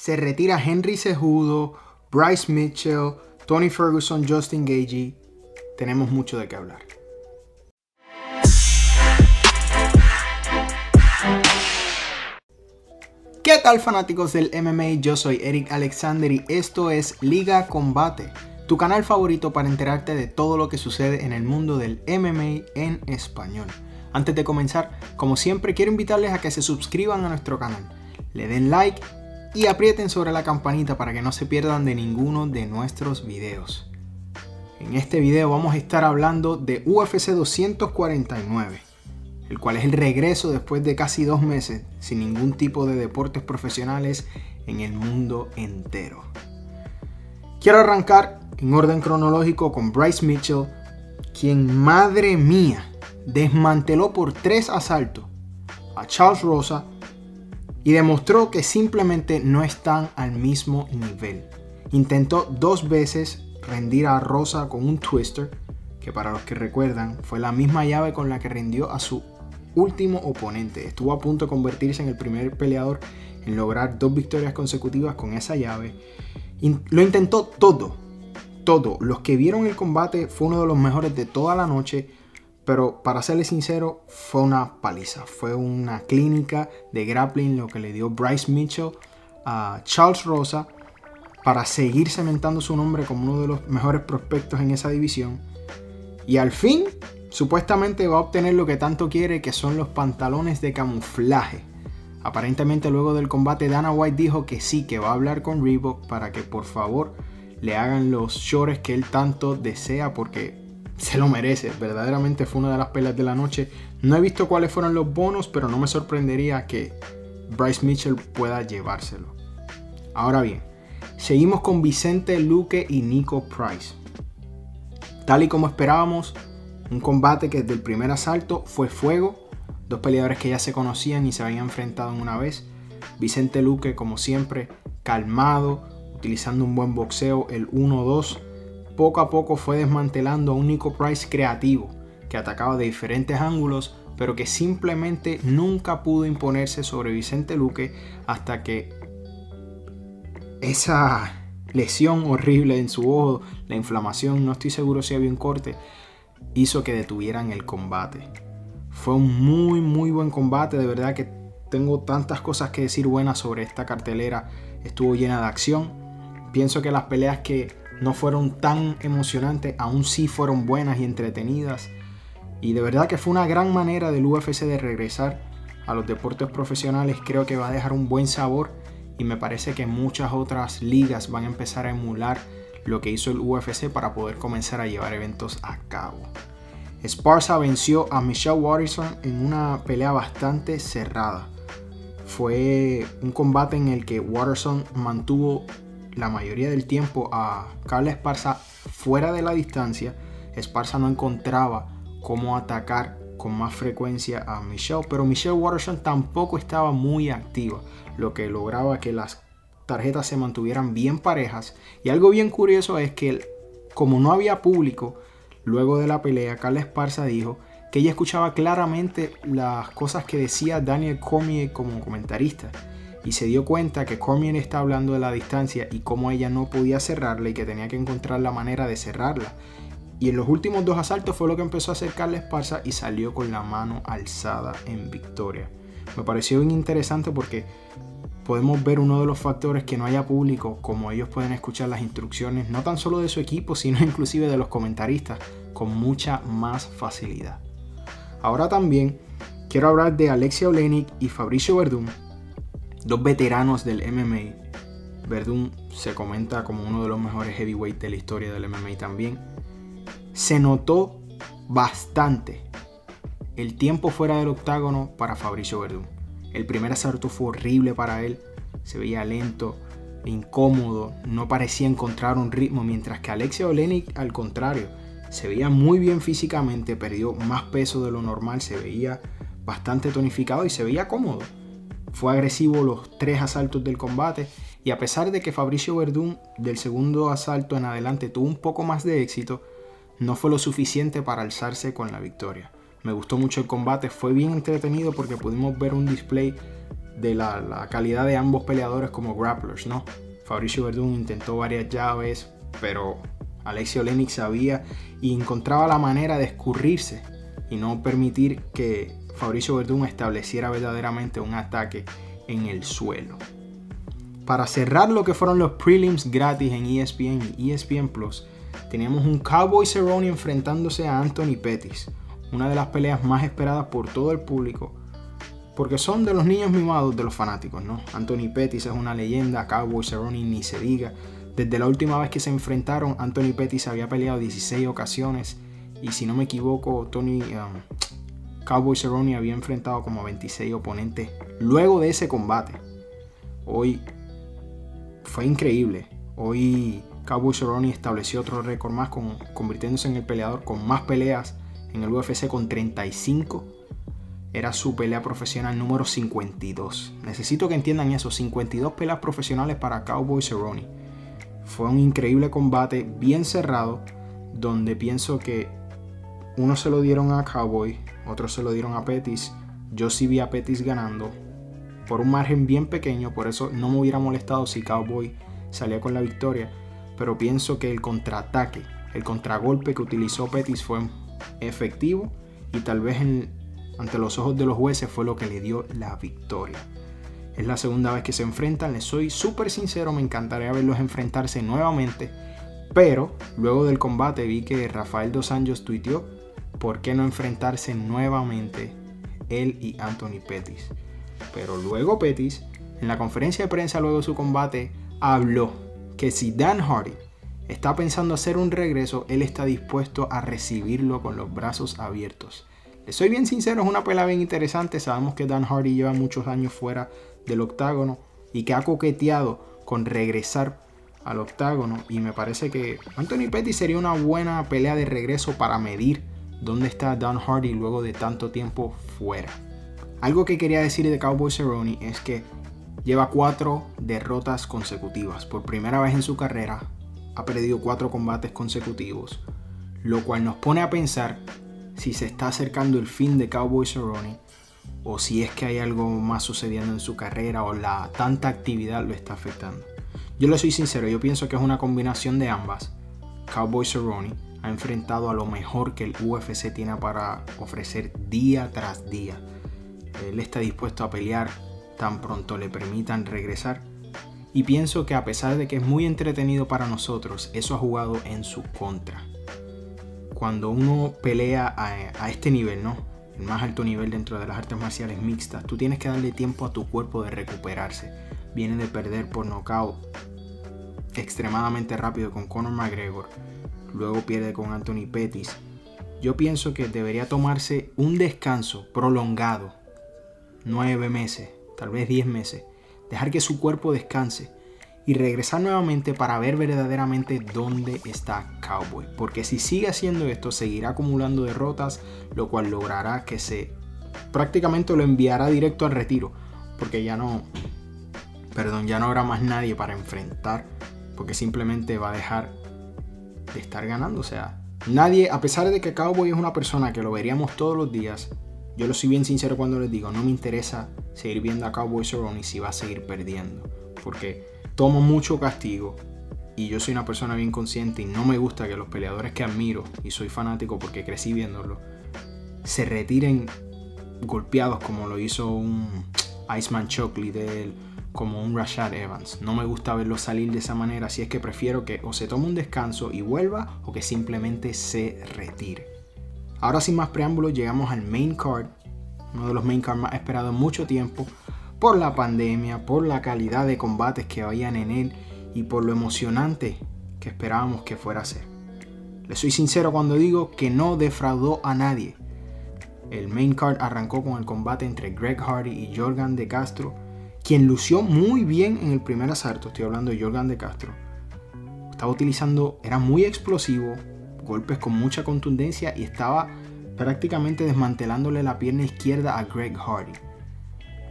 Se retira Henry Cejudo, Bryce Mitchell, Tony Ferguson, Justin Gagey. Tenemos mucho de qué hablar. ¿Qué tal fanáticos del MMA? Yo soy Eric Alexander y esto es Liga Combate, tu canal favorito para enterarte de todo lo que sucede en el mundo del MMA en español. Antes de comenzar, como siempre, quiero invitarles a que se suscriban a nuestro canal, le den like y aprieten sobre la campanita para que no se pierdan de ninguno de nuestros videos. En este video vamos a estar hablando de UFC 249, el cual es el regreso después de casi dos meses sin ningún tipo de deportes profesionales en el mundo entero. Quiero arrancar en orden cronológico con Bryce Mitchell, quien madre mía desmanteló por tres asaltos a Charles Rosa y demostró que simplemente no están al mismo nivel. Intentó dos veces rendir a Rosa con un twister, que para los que recuerdan fue la misma llave con la que rindió a su último oponente. Estuvo a punto de convertirse en el primer peleador en lograr dos victorias consecutivas con esa llave. lo intentó todo, todo. Los que vieron el combate fue uno de los mejores de toda la noche pero para serles sincero, fue una paliza. Fue una clínica de grappling lo que le dio Bryce Mitchell a Charles Rosa para seguir cementando su nombre como uno de los mejores prospectos en esa división. Y al fin, supuestamente va a obtener lo que tanto quiere, que son los pantalones de camuflaje. Aparentemente luego del combate Dana White dijo que sí, que va a hablar con Reebok para que por favor le hagan los shorts que él tanto desea porque se lo merece. Verdaderamente fue una de las peleas de la noche. No he visto cuáles fueron los bonos, pero no me sorprendería que Bryce Mitchell pueda llevárselo. Ahora bien, seguimos con Vicente Luque y Nico Price. Tal y como esperábamos, un combate que desde el primer asalto fue fuego. Dos peleadores que ya se conocían y se habían enfrentado en una vez. Vicente Luque, como siempre, calmado, utilizando un buen boxeo, el 1-2 poco a poco fue desmantelando a un Nico Price creativo, que atacaba de diferentes ángulos, pero que simplemente nunca pudo imponerse sobre Vicente Luque hasta que esa lesión horrible en su ojo, la inflamación, no estoy seguro si había un corte, hizo que detuvieran el combate. Fue un muy muy buen combate, de verdad que tengo tantas cosas que decir buenas sobre esta cartelera, estuvo llena de acción. Pienso que las peleas que no fueron tan emocionantes, aún sí fueron buenas y entretenidas. Y de verdad que fue una gran manera del UFC de regresar a los deportes profesionales. Creo que va a dejar un buen sabor y me parece que muchas otras ligas van a empezar a emular lo que hizo el UFC para poder comenzar a llevar eventos a cabo. Sparsa venció a Michelle Watterson en una pelea bastante cerrada. Fue un combate en el que Watterson mantuvo la mayoría del tiempo a Carla Esparza fuera de la distancia, Esparza no encontraba cómo atacar con más frecuencia a Michelle, pero Michelle Watterson tampoco estaba muy activa, lo que lograba que las tarjetas se mantuvieran bien parejas. Y algo bien curioso es que como no había público, luego de la pelea, Carla Esparza dijo que ella escuchaba claramente las cosas que decía Daniel Cormier como comentarista y se dio cuenta que Cormier está hablando de la distancia y cómo ella no podía cerrarla y que tenía que encontrar la manera de cerrarla. Y en los últimos dos asaltos fue lo que empezó a hacer Carla Esparza y salió con la mano alzada en victoria. Me pareció bien interesante porque podemos ver uno de los factores que no haya público, como ellos pueden escuchar las instrucciones no tan solo de su equipo, sino inclusive de los comentaristas con mucha más facilidad. Ahora también quiero hablar de Alexia Olenik y Fabricio Verdún, dos veteranos del MMA. Verdun se comenta como uno de los mejores heavyweight de la historia del MMA también. Se notó bastante el tiempo fuera del octágono para Fabricio Verdun. El primer asalto fue horrible para él, se veía lento, incómodo, no parecía encontrar un ritmo, mientras que Alexia Olenik al contrario, se veía muy bien físicamente, perdió más peso de lo normal, se veía bastante tonificado y se veía cómodo. Fue agresivo los tres asaltos del combate y a pesar de que Fabricio Verdún del segundo asalto en adelante tuvo un poco más de éxito, no fue lo suficiente para alzarse con la victoria. Me gustó mucho el combate, fue bien entretenido porque pudimos ver un display de la, calidad de ambos peleadores como grapplers, ¿no? Fabricio Verdún intentó varias llaves, pero Alexio Olenik sabía y encontraba la manera de escurrirse y no permitir que Fabricio Verdún estableciera verdaderamente un ataque en el suelo. Para cerrar lo que fueron los prelims gratis en ESPN y ESPN Plus, teníamos un Cowboy Cerrone enfrentándose a Anthony Pettis, una de las peleas más esperadas por todo el público, porque son de los niños mimados de los fanáticos, ¿no? Anthony Pettis es una leyenda, Cowboy Cerrone ni se diga. Desde la última vez que se enfrentaron, Anthony Pettis había peleado 16 ocasiones y si no me equivoco, Tony um, Cowboy Cerrone había enfrentado como 26 oponentes luego de ese combate. Hoy fue increíble. Hoy Cowboy Cerrone estableció otro récord más, convirtiéndose en el peleador con más peleas en el UFC con 35. Era su pelea profesional número 52. Necesito que entiendan eso, 52 peleas profesionales para Cowboy Cerrone. Fue un increíble combate, bien cerrado, donde pienso que uno se lo dieron a Cowboy, otro se lo dieron a Pettis. Yo sí vi a Pettis ganando por un margen bien pequeño, por eso no me hubiera molestado si Cowboy salía con la victoria. Pero pienso que el contraataque, el contragolpe que utilizó Pettis fue efectivo y tal vez ante los ojos de los jueces fue lo que le dio la victoria. Es la segunda vez que se enfrentan, les soy súper sincero, me encantaría verlos enfrentarse nuevamente, pero luego del combate vi que Rafael Dos Anjos tuiteó por qué no enfrentarse nuevamente él y Anthony Pettis. Pero luego Pettis, en la conferencia de prensa luego de su combate, habló que si Dan Hardy está pensando hacer un regreso, él está dispuesto a recibirlo con los brazos abiertos. Le soy bien sincero, es una pelea bien interesante. Sabemos que Dan Hardy lleva muchos años fuera del octágono y que ha coqueteado con regresar al octágono. Y me parece que Anthony Petty sería una buena pelea de regreso para medir dónde está Dan Hardy luego de tanto tiempo fuera. Algo que quería decir de Cowboy Cerrone es que lleva cuatro derrotas consecutivas. Por primera vez en su carrera, ha perdido cuatro combates consecutivos, lo cual nos pone a pensar si se está acercando el fin de Cowboy Cerrone o si es que hay algo más sucediendo en su carrera o la tanta actividad lo está afectando. Yo le soy sincero, yo pienso que es una combinación de ambas. Cowboy Cerrone ha enfrentado a lo mejor que el UFC tiene para ofrecer día tras día. Él está dispuesto a pelear tan pronto le permitan regresar y pienso que a pesar de que es muy entretenido para nosotros, eso ha jugado en su contra. Cuando uno pelea a, este nivel, ¿no? El más alto nivel dentro de las artes marciales mixtas, tú tienes que darle tiempo a tu cuerpo de recuperarse. Viene de perder por nocaut extremadamente rápido con Conor McGregor, luego pierde con Anthony Pettis. Yo pienso que debería tomarse un descanso prolongado, nueve meses, tal vez diez meses, dejar que su cuerpo descanse y regresar nuevamente para ver verdaderamente dónde está Cowboy. Porque si sigue haciendo esto, seguirá acumulando derrotas, lo cual logrará que se prácticamente lo enviará directo al retiro. Porque ya no, perdón, ya no habrá más nadie para enfrentar. Porque simplemente va a dejar de estar ganando. O sea, nadie, a pesar de que Cowboy es una persona que lo veríamos todos los días, yo lo soy bien sincero cuando les digo, no me interesa seguir viendo a Cowboy Cerrone si va a seguir perdiendo. Porque tomo mucho castigo y yo soy una persona bien consciente y no me gusta que los peleadores que admiro y soy fanático porque crecí viéndolo se retiren golpeados como lo hizo un Iceman Chockley de él, como un Rashad Evans. No me gusta verlo salir de esa manera, así es que prefiero que o se tome un descanso y vuelva o que simplemente se retire. Ahora sin más preámbulos llegamos al main card, uno de los main cards más esperados en mucho tiempo, por la pandemia, por la calidad de combates que habían en él y por lo emocionante que esperábamos que fuera a ser. Le soy sincero cuando digo que no defraudó a nadie. El main card arrancó con el combate entre Greg Hardy y Jorgan de Castro, quien lució muy bien en el primer asalto, estoy hablando de Jorgan de Castro. Estaba utilizando, era muy explosivo, golpes con mucha contundencia y estaba prácticamente desmantelándole la pierna izquierda a Greg Hardy.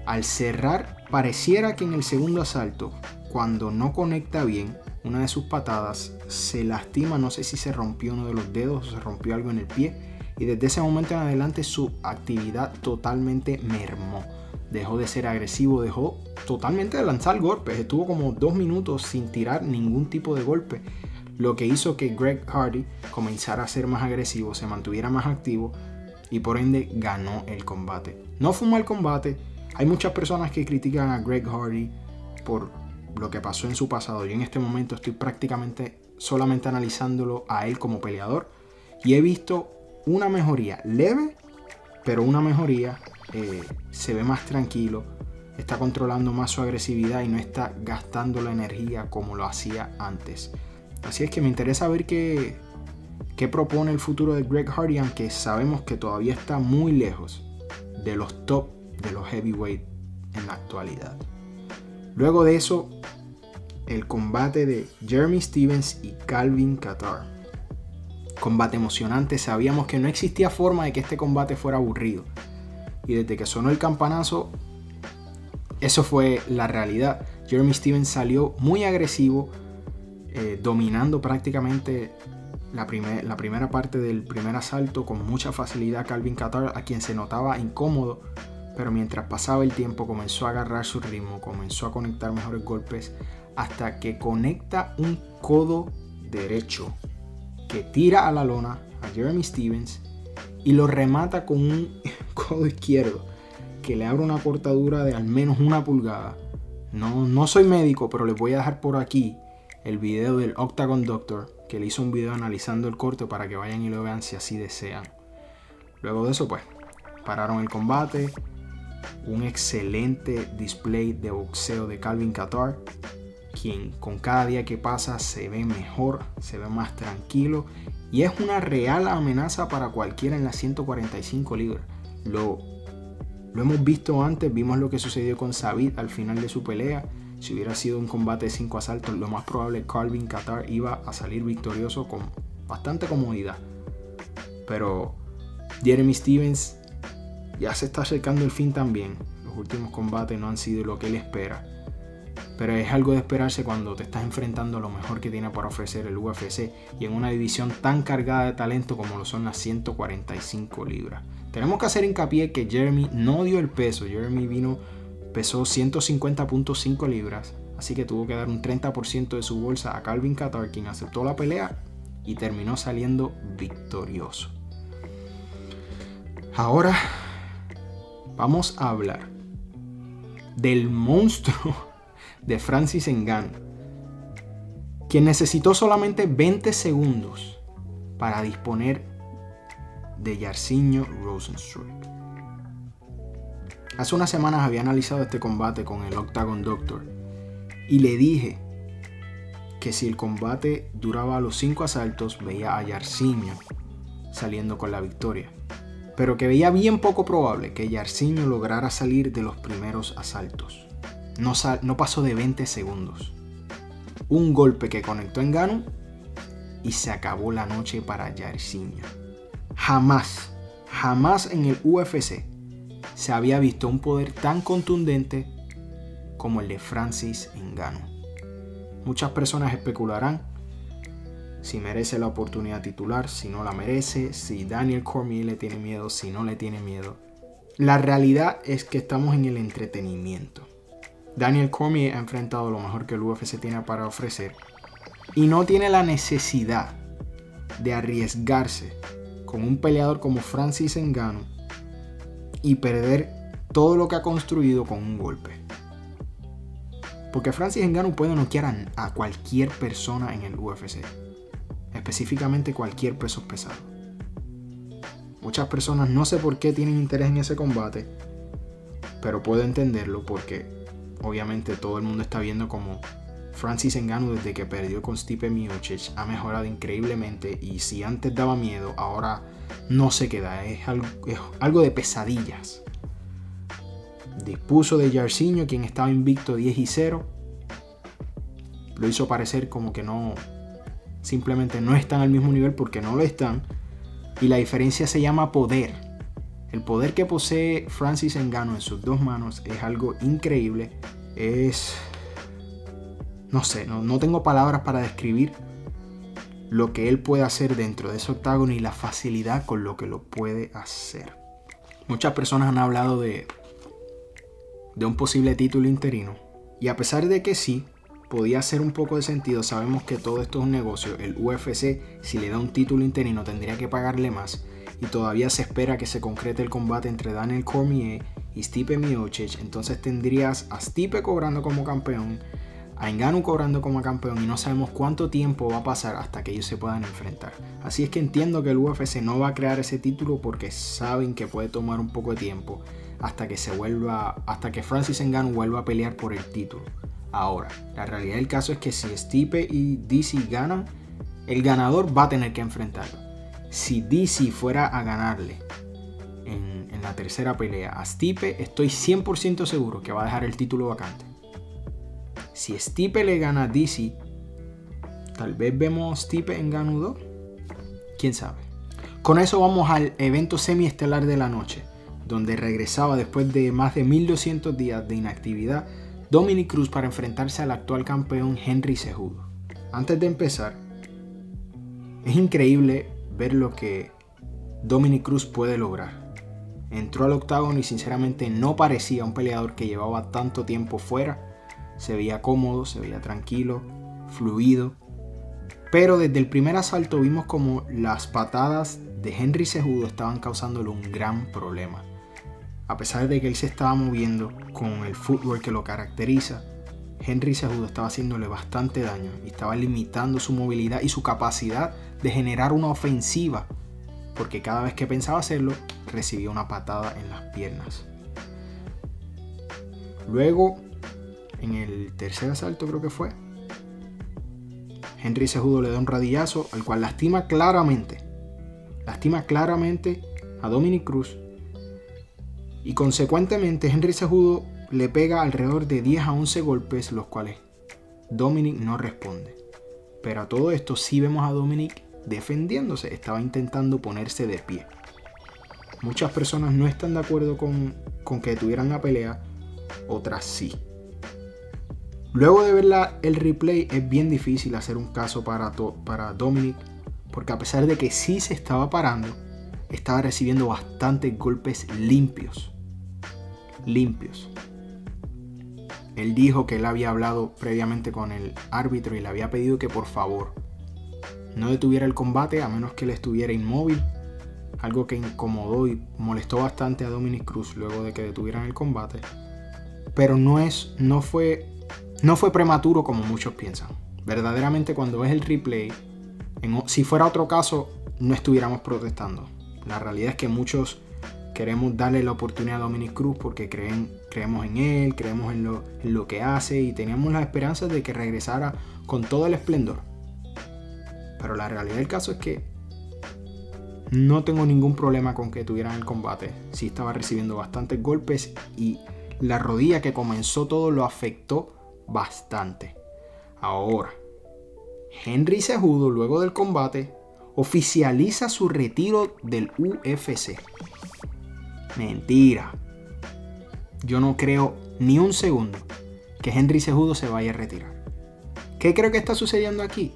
Al cerrar, pareciera que en el segundo asalto, cuando no conecta bien, una de sus patadas se lastima, no sé si se rompió uno de los dedos o se rompió algo en el pie, y desde ese momento en adelante su actividad totalmente mermó. Dejó de ser agresivo, dejó totalmente de lanzar golpes. Estuvo como dos minutos sin tirar ningún tipo de golpe, lo que hizo que Greg Hardy comenzara a ser más agresivo, se mantuviera más activo y por ende ganó el combate. No fue un mal combate. Hay muchas personas que critican a Greg Hardy por lo que pasó en su pasado. Yo en este momento estoy prácticamente solamente analizándolo a él como peleador y he visto una mejoría leve, pero una mejoría. Eh, se ve más tranquilo, está controlando más su agresividad y no está gastando la energía como lo hacía antes. Así es que me interesa ver qué, qué propone el futuro de Greg Hardy, aunque sabemos que todavía está muy lejos de los top de los heavyweight en la actualidad. Luego de eso, el combate de Jeremy Stevens y Calvin Qatar. Combate emocionante, sabíamos que no existía forma de que este combate fuera aburrido. Y desde que sonó el campanazo, eso fue la realidad. Jeremy Stevens salió muy agresivo, eh, dominando prácticamente la, la, primera parte del primer asalto con mucha facilidad Calvin Qatar, a quien se notaba incómodo, pero mientras pasaba el tiempo comenzó a agarrar su ritmo, comenzó a conectar mejores golpes, hasta que conecta un codo derecho que tira a la lona a Jeremy Stevens y lo remata con un codo izquierdo que le abre una cortadura de al menos una pulgada. No, no soy médico, pero les voy a dejar por aquí el video del Octagon Doctor, que le hizo un video analizando el corte para que vayan y lo vean si así desean. Luego de eso, pues, pararon el combate. Un excelente display de boxeo de Calvin Qatar, quien con cada día que pasa se ve mejor, se ve más tranquilo y es una real amenaza para cualquiera en las 145 libras. Lo, lo hemos visto antes, vimos lo que sucedió con Sabit al final de su pelea. Si hubiera sido un combate de 5 asaltos, lo más probable Calvin Qatar iba a salir victorioso con bastante comodidad. Pero Jeremy Stevens ya se está acercando el fin también. Los últimos combates no han sido lo que él espera. Pero es algo de esperarse cuando te estás enfrentando a lo mejor que tiene para ofrecer el UFC y en una división tan cargada de talento como lo son las 145 libras. Tenemos que hacer hincapié que Jeremy no dio el peso. Jeremy vino, pesó 150.5 libras, así que tuvo que dar un 30% de su bolsa a Calvin Qatar, quien aceptó la pelea y terminó saliendo victorioso. Ahora vamos a hablar del monstruo de Francis Ngannou, quien necesitó solamente 20 segundos para disponer de Yarcinho Rosenstruck. Hace unas semanas había analizado este combate con el Octagon Doctor y le dije que si el combate duraba los 5 asaltos veía a Yarcinho saliendo con la victoria, pero que veía bien poco probable que Yarcinho lograra salir de los primeros asaltos. No, pasó de 20 segundos. Un golpe que conectó en Gano y se acabó la noche para Jairzinho. Jamás, jamás en el UFC se había visto un poder tan contundente como el de Francis Ngannou. Muchas personas especularán si merece la oportunidad titular, si no la merece, si Daniel Cormier le tiene miedo, si no le tiene miedo. La realidad es que estamos en el entretenimiento. Daniel Cormier ha enfrentado lo mejor que el UFC tiene para ofrecer y no tiene la necesidad de arriesgarse con un peleador como Francis Ngannou y perder todo lo que ha construido con un golpe. Porque Francis Ngannou puede noquear a cualquier persona en el UFC, específicamente cualquier peso pesado. Muchas personas no sé por qué tienen interés en ese combate, pero puedo entenderlo porque obviamente todo el mundo está viendo como Francis Ngannou desde que perdió con Stipe Miocic ha mejorado increíblemente y si antes daba miedo, ahora no se queda, es algo, de pesadillas. Dispuso de Jarcinho, quien estaba invicto 10 y 0. Lo hizo parecer como que no, simplemente no están al mismo nivel porque no lo están. Y la diferencia se llama poder. El poder que posee Francis Ngannou en sus dos manos es algo increíble. Es... No sé, no, tengo palabras para describir lo que él puede hacer dentro de ese octágono y la facilidad con lo que lo puede hacer. Muchas personas han hablado de, de un posible título interino. Y a pesar de que sí, podía hacer un poco de sentido, sabemos que todo esto es un negocio. El UFC, si le da un título interino, tendría que pagarle más. Y todavía se espera que se concrete el combate entre Daniel Cormier y Stipe Miocic. Entonces tendrías a Stipe cobrando como campeón, a Engano cobrando como campeón y no sabemos cuánto tiempo va a pasar hasta que ellos se puedan enfrentar. Así es que entiendo que el UFC no va a crear ese título porque saben que puede tomar un poco de tiempo hasta que se vuelva, hasta que Francis Engano vuelva a pelear por el título. Ahora, la realidad del caso es que si Stipe y DC ganan, el ganador va a tener que enfrentarlo. Si DC fuera a ganarle en, en la tercera pelea a Stipe, estoy 100% seguro que va a dejar el título vacante. Si Stipe le gana a DC, tal vez vemos Stipe en Ganudo. Quién sabe. Con eso vamos al evento semiestelar de la noche, donde regresaba después de más de 1200 días de inactividad Dominic Cruz para enfrentarse al actual campeón Henry Cejudo. Antes de empezar, es increíble ver lo que Dominic Cruz puede lograr. Entró al octágono y sinceramente no parecía un peleador que llevaba tanto tiempo fuera se veía cómodo, se veía tranquilo, fluido. Pero desde el primer asalto vimos como las patadas de Henry Cejudo estaban causándole un gran problema. A pesar de que él se estaba moviendo con el footwork que lo caracteriza, Henry Cejudo estaba haciéndole bastante daño y estaba limitando su movilidad y su capacidad de generar una ofensiva, porque cada vez que pensaba hacerlo, recibía una patada en las piernas. Luego en el tercer asalto creo que fue, Henry Sejudo le da un radillazo al cual lastima claramente, lastima claramente a Dominic Cruz y consecuentemente Henry Sejudo le pega alrededor de 10 a 11 golpes los cuales Dominic no responde. Pero a todo esto sí vemos a Dominic defendiéndose, estaba intentando ponerse de pie. Muchas personas no están de acuerdo con, con que tuvieran la pelea, otras sí. Luego de ver el replay es bien difícil hacer un caso para, para Dominic, porque a pesar de que sí se estaba parando, estaba recibiendo bastantes golpes limpios. Limpios. Él dijo que él había hablado previamente con el árbitro y le había pedido que por favor no detuviera el combate a menos que él estuviera inmóvil. Algo que incomodó y molestó bastante a Dominic Cruz luego de que detuvieran el combate. Pero no es, no fue no fue prematuro como muchos piensan. Verdaderamente cuando ves el replay, si fuera otro caso, no estuviéramos protestando. La realidad es que muchos queremos darle la oportunidad a Dominic Cruz porque creen, creemos en él, creemos en lo, en lo que hace y teníamos la esperanza de que regresara con todo el esplendor. Pero la realidad del caso es que no tengo ningún problema con que tuvieran el combate. Sí estaba recibiendo bastantes golpes y la rodilla que comenzó todo lo afectó bastante. Ahora, Henry Cejudo, luego del combate, oficializa su retiro del UFC. Mentira. Yo no creo ni un segundo que Henry Cejudo se vaya a retirar. ¿Qué creo que está sucediendo aquí?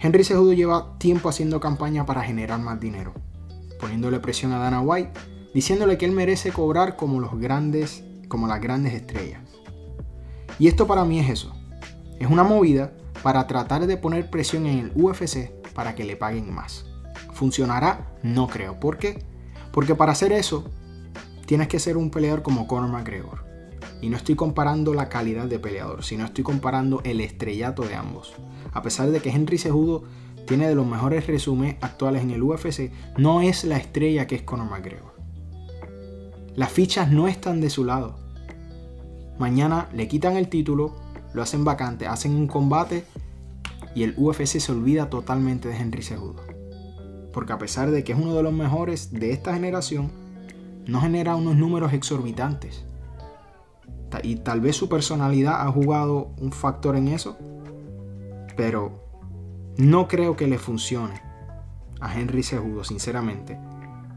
Henry Cejudo lleva tiempo haciendo campaña para generar más dinero, poniéndole presión a Dana White, diciéndole que él merece cobrar como los grandes, como las grandes estrellas. Y esto para mí es eso. Es una movida para tratar de poner presión en el UFC para que le paguen más. ¿Funcionará? No creo. ¿Por qué? Porque para hacer eso tienes que ser un peleador como Conor McGregor. Y no estoy comparando la calidad de peleador, sino estoy comparando el estrellato de ambos. A pesar de que Henry Cejudo tiene de los mejores resúmenes actuales en el UFC, no es la estrella que es Conor McGregor. Las fichas no están de su lado. Mañana le quitan el título, lo hacen vacante, hacen un combate y el UFC se olvida totalmente de Henry Cejudo. Porque a pesar de que es uno de los mejores de esta generación, no genera unos números exorbitantes. Y tal vez su personalidad ha jugado un factor en eso, pero no creo que le funcione a Henry Cejudo, sinceramente,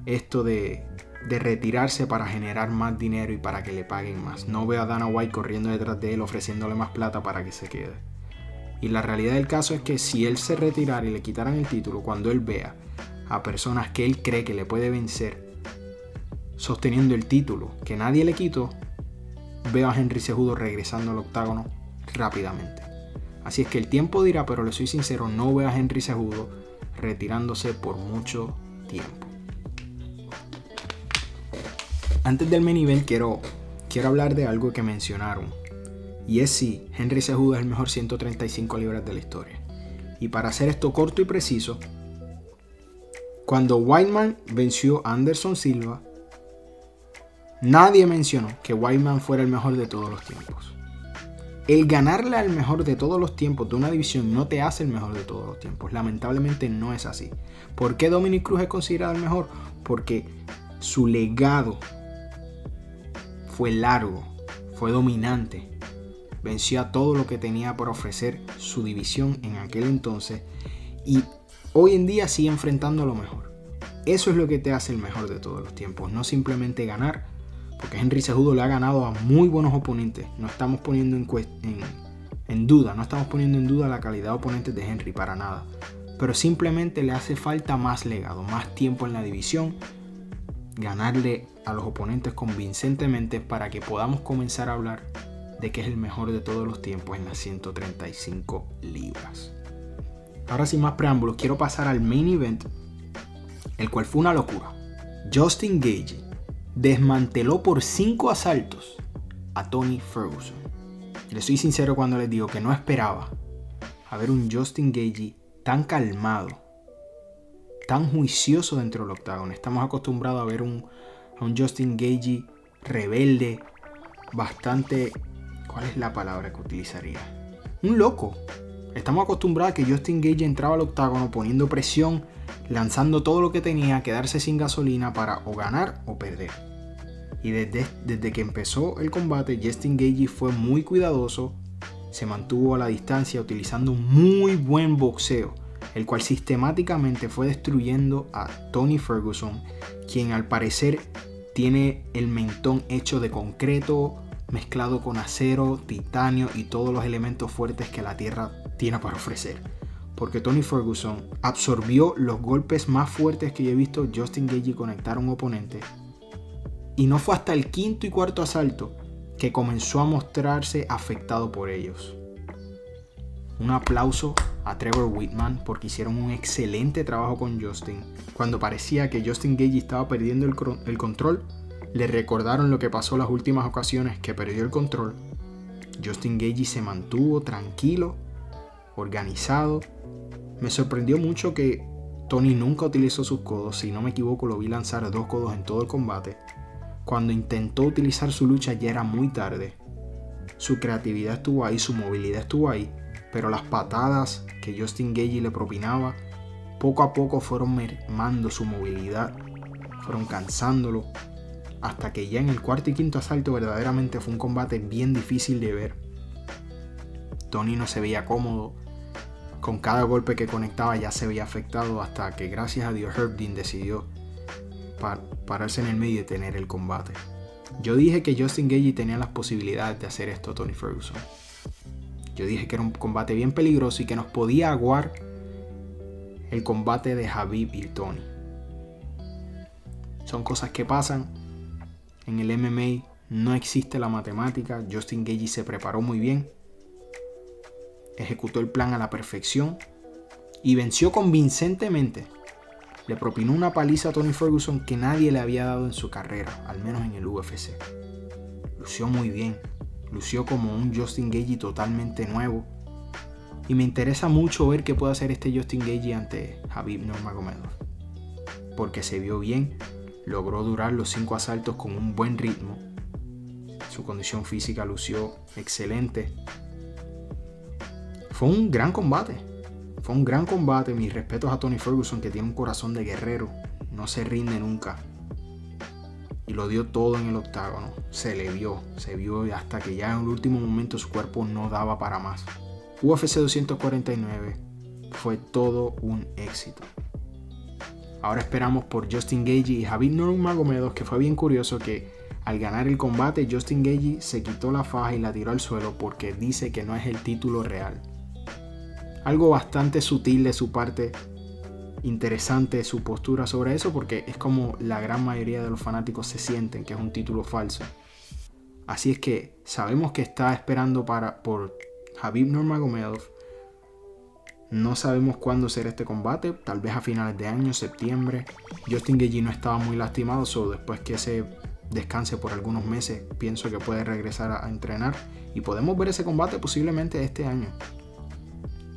esto de de retirarse para generar más dinero y para que le paguen más. No veo a Dana White corriendo detrás de él ofreciéndole más plata para que se quede. Y la realidad del caso es que si él se retirara y le quitaran el título, cuando él vea a personas que él cree que le puede vencer sosteniendo el título que nadie le quitó, veo a Henry Cejudo regresando al octágono rápidamente. Así es que el tiempo dirá, pero le soy sincero, no veo a Henry Cejudo retirándose por mucho tiempo. Antes del main event quiero, quiero hablar de algo que mencionaron. Y es si Henry Cejudo es el mejor 135 libras de la historia. Y para hacer esto corto y preciso, cuando Whiteman venció a Anderson Silva, nadie mencionó que Whiteman fuera el mejor de todos los tiempos. El ganarle al mejor de todos los tiempos de una división no te hace el mejor de todos los tiempos. Lamentablemente no es así. ¿Por qué Dominic Cruz es considerado el mejor? Porque su legado fue largo, fue dominante, venció a todo lo que tenía por ofrecer su división en aquel entonces y hoy en día sigue enfrentando a lo mejor. Eso es lo que te hace el mejor de todos los tiempos, no simplemente ganar, porque Henry Cejudo le ha ganado a muy buenos oponentes. No estamos poniendo en, duda, no estamos poniendo en duda la calidad de oponentes de Henry para nada. Pero simplemente le hace falta más legado, más tiempo en la división, ganarle a los oponentes convincentemente para que podamos comenzar a hablar de que es el mejor de todos los tiempos en las 135 libras. Ahora sin más preámbulos, quiero pasar al main event, el cual fue una locura. Justin Gage desmanteló por 5 asaltos a Tony Ferguson. Le soy sincero cuando les digo que no esperaba a ver un Justin Gage tan calmado, tan juicioso dentro del octágono. Estamos acostumbrados a ver un, a un Justin Gage rebelde, bastante ¿Cuál es la palabra que utilizaría? Un loco. Estamos acostumbrados a que Justin Gage entraba al octágono poniendo presión, lanzando todo lo que tenía, quedarse sin gasolina para o ganar o perder. Y desde, desde que empezó el combate, Justin Gage fue muy cuidadoso, se mantuvo a la distancia utilizando un muy buen boxeo, el cual sistemáticamente fue destruyendo a Tony Ferguson, quien al parecer tiene el mentón hecho de concreto, mezclado con acero, titanio y todos los elementos fuertes que la Tierra tiene para ofrecer. Porque Tony Ferguson absorbió los golpes más fuertes que yo he visto Justin Gage conectar a un oponente. Y no fue hasta el quinto y cuarto asalto que comenzó a mostrarse afectado por ellos. Un aplauso a Trevor Whitman porque hicieron un excelente trabajo con Justin. Cuando parecía que Justin Gage estaba perdiendo el, control, le recordaron lo que pasó las últimas ocasiones que perdió el control. Justin Gage se mantuvo tranquilo, organizado. Me sorprendió mucho que Tony nunca utilizó sus codos, si no me equivoco lo vi lanzar dos codos en todo el combate. Cuando intentó utilizar su lucha ya era muy tarde. Su creatividad estuvo ahí, su movilidad estuvo ahí, pero las patadas que Justin Gage le propinaba poco a poco fueron mermando su movilidad, fueron cansándolo hasta que ya en el cuarto y quinto asalto verdaderamente fue un combate bien difícil de ver. Tony no se veía cómodo, con cada golpe que conectaba ya se veía afectado hasta que gracias a Dios Herb decidió pararse en el medio y tener el combate. Yo dije que Justin Gage tenía las posibilidades de hacer esto a Tony Ferguson. Yo dije que era un combate bien peligroso y que nos podía aguar el combate de Habib y Tony. Son cosas que pasan en el MMA no existe la matemática. Justin Gage se preparó muy bien. Ejecutó el plan a la perfección. Y venció convincentemente. Le propinó una paliza a Tony Ferguson que nadie le había dado en su carrera, al menos en el UFC. Lució muy bien. Lució como un Justin Gage totalmente nuevo. Y me interesa mucho ver qué puede hacer este Justin Gage ante Habib Nurmagomedov. Porque se vio bien, logró durar los cinco asaltos con un buen ritmo. Su condición física lució excelente. Fue un gran combate. Fue un gran combate. Mis respetos a Tony Ferguson que tiene un corazón de guerrero. No se rinde nunca. Y lo dio todo en el octágono. Se le vio. Se vio hasta que ya en el último momento su cuerpo no daba para más. UFC 249 fue todo un éxito. Ahora esperamos por Justin Gage y Javid Nurmagomedov, que fue bien curioso que al ganar el combate Justin Gage se quitó la faja y la tiró al suelo porque dice que no es el título real. Algo bastante sutil de su parte, interesante su postura sobre eso porque es como la gran mayoría de los fanáticos se sienten que es un título falso. Así es que sabemos que está esperando para, por Habib Nurmagomedov. No sabemos cuándo será este combate, tal vez a finales de año, septiembre. Justin Gagey no estaba muy lastimado, so después que se descanse por algunos meses, pienso que puede regresar a, entrenar y podemos ver ese combate posiblemente este año.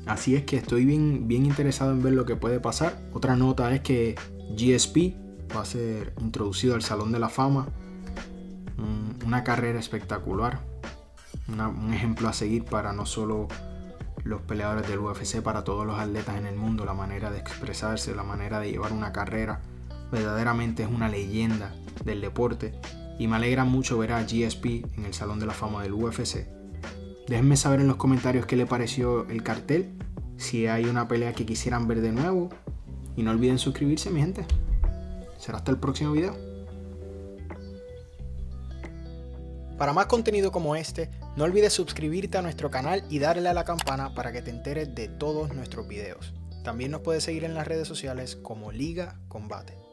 Así es que estoy bien, bien interesado en ver lo que puede pasar. Otra nota es que GSP va a ser introducido al Salón de la Fama. una carrera espectacular. un ejemplo a seguir para no solo los peleadores del UFC, para todos los atletas en el mundo. La manera de expresarse, la manera de llevar una carrera. Verdaderamente es una leyenda del deporte. Y me alegra mucho ver a GSP en el Salón de la Fama del UFC. Déjenme saber en los comentarios qué le pareció el cartel, si hay una pelea que quisieran ver de nuevo. Y no olviden suscribirse, mi gente. Será hasta el próximo video. Para más contenido como este, no olvides suscribirte a nuestro canal y darle a la campana para que te enteres de todos nuestros videos. También nos puedes seguir en las redes sociales como Liga Combate.